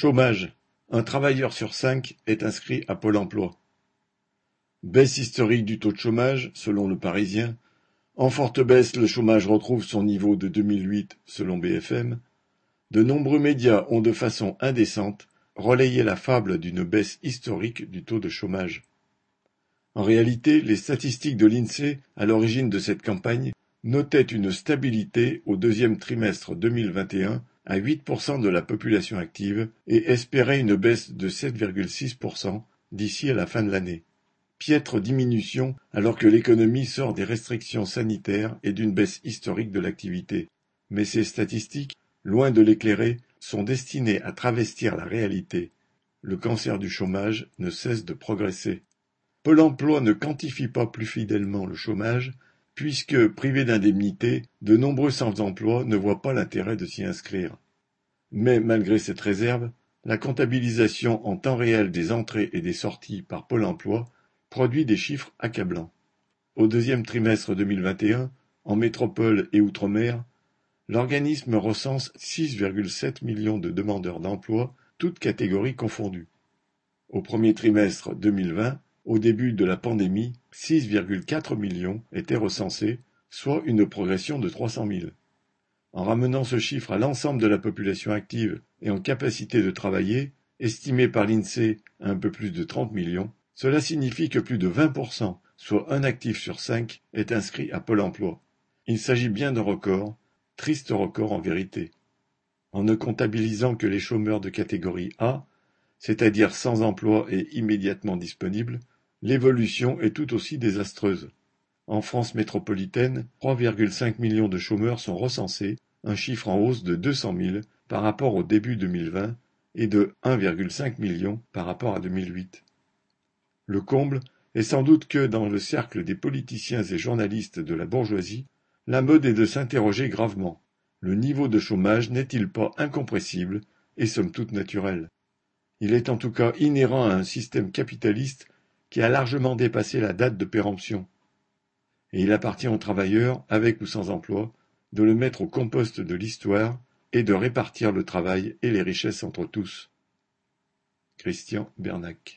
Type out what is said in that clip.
Chômage: un travailleur sur cinq est inscrit à Pôle emploi. Baisse historique du taux de chômage, selon Le Parisien. En forte baisse, le chômage retrouve son niveau de 2008, selon BFM. De nombreux médias ont de façon indécente relayé la fable d'une baisse historique du taux de chômage. En réalité, les statistiques de l'INSEE, à l'origine de cette campagne, notaient une stabilité au deuxième trimestre 2021 à 8% de la population active et espéraient une baisse de 7,6% d'ici à la fin de l'année. Piètre diminution alors que l'économie sort des restrictions sanitaires et d'une baisse historique de l'activité. Mais ces statistiques, loin de l'éclairer, sont destinées à travestir la réalité. Le cancer du chômage ne cesse de progresser. Pôle emploi ne quantifie pas plus fidèlement le chômage, puisque, privés d'indemnité, de nombreux sans-emploi ne voient pas l'intérêt de s'y inscrire. Mais malgré cette réserve, la comptabilisation en temps réel des entrées et des sorties par Pôle emploi produit des chiffres accablants. Au deuxième trimestre 2021, en métropole et outre-mer, l'organisme recense 6,7 millions de demandeurs d'emploi, toutes catégories confondues. Au premier trimestre 2020, au début de la pandémie, 6,4 millions étaient recensés, soit une progression de 300 000. En ramenant ce chiffre à l'ensemble de la population active et en capacité de travailler, estimé par l'INSEE à un peu plus de 30 millions, cela signifie que plus de 20%, soit un actif sur cinq, est inscrit à Pôle emploi. Il s'agit bien d'un record, triste record en vérité. En ne comptabilisant que les chômeurs de catégorie A, c'est-à-dire sans emploi et immédiatement disponibles, L'évolution est tout aussi désastreuse. En France métropolitaine, 3,5 millions de chômeurs sont recensés, un chiffre en hausse de 200 000 par rapport au début 2020 et de 1,5 million par rapport à 2008. Le comble est sans doute que, dans le cercle des politiciens et journalistes de la bourgeoisie, la mode est de s'interroger gravement. Le niveau de chômage n'est-il pas incompressible et somme toute naturel? Il est en tout cas inhérent à un système capitaliste qui a largement dépassé la date de péremption. Et il appartient aux travailleurs, avec ou sans emploi, de le mettre au compost de l'histoire et de répartir le travail et les richesses entre tous. Christian Bernac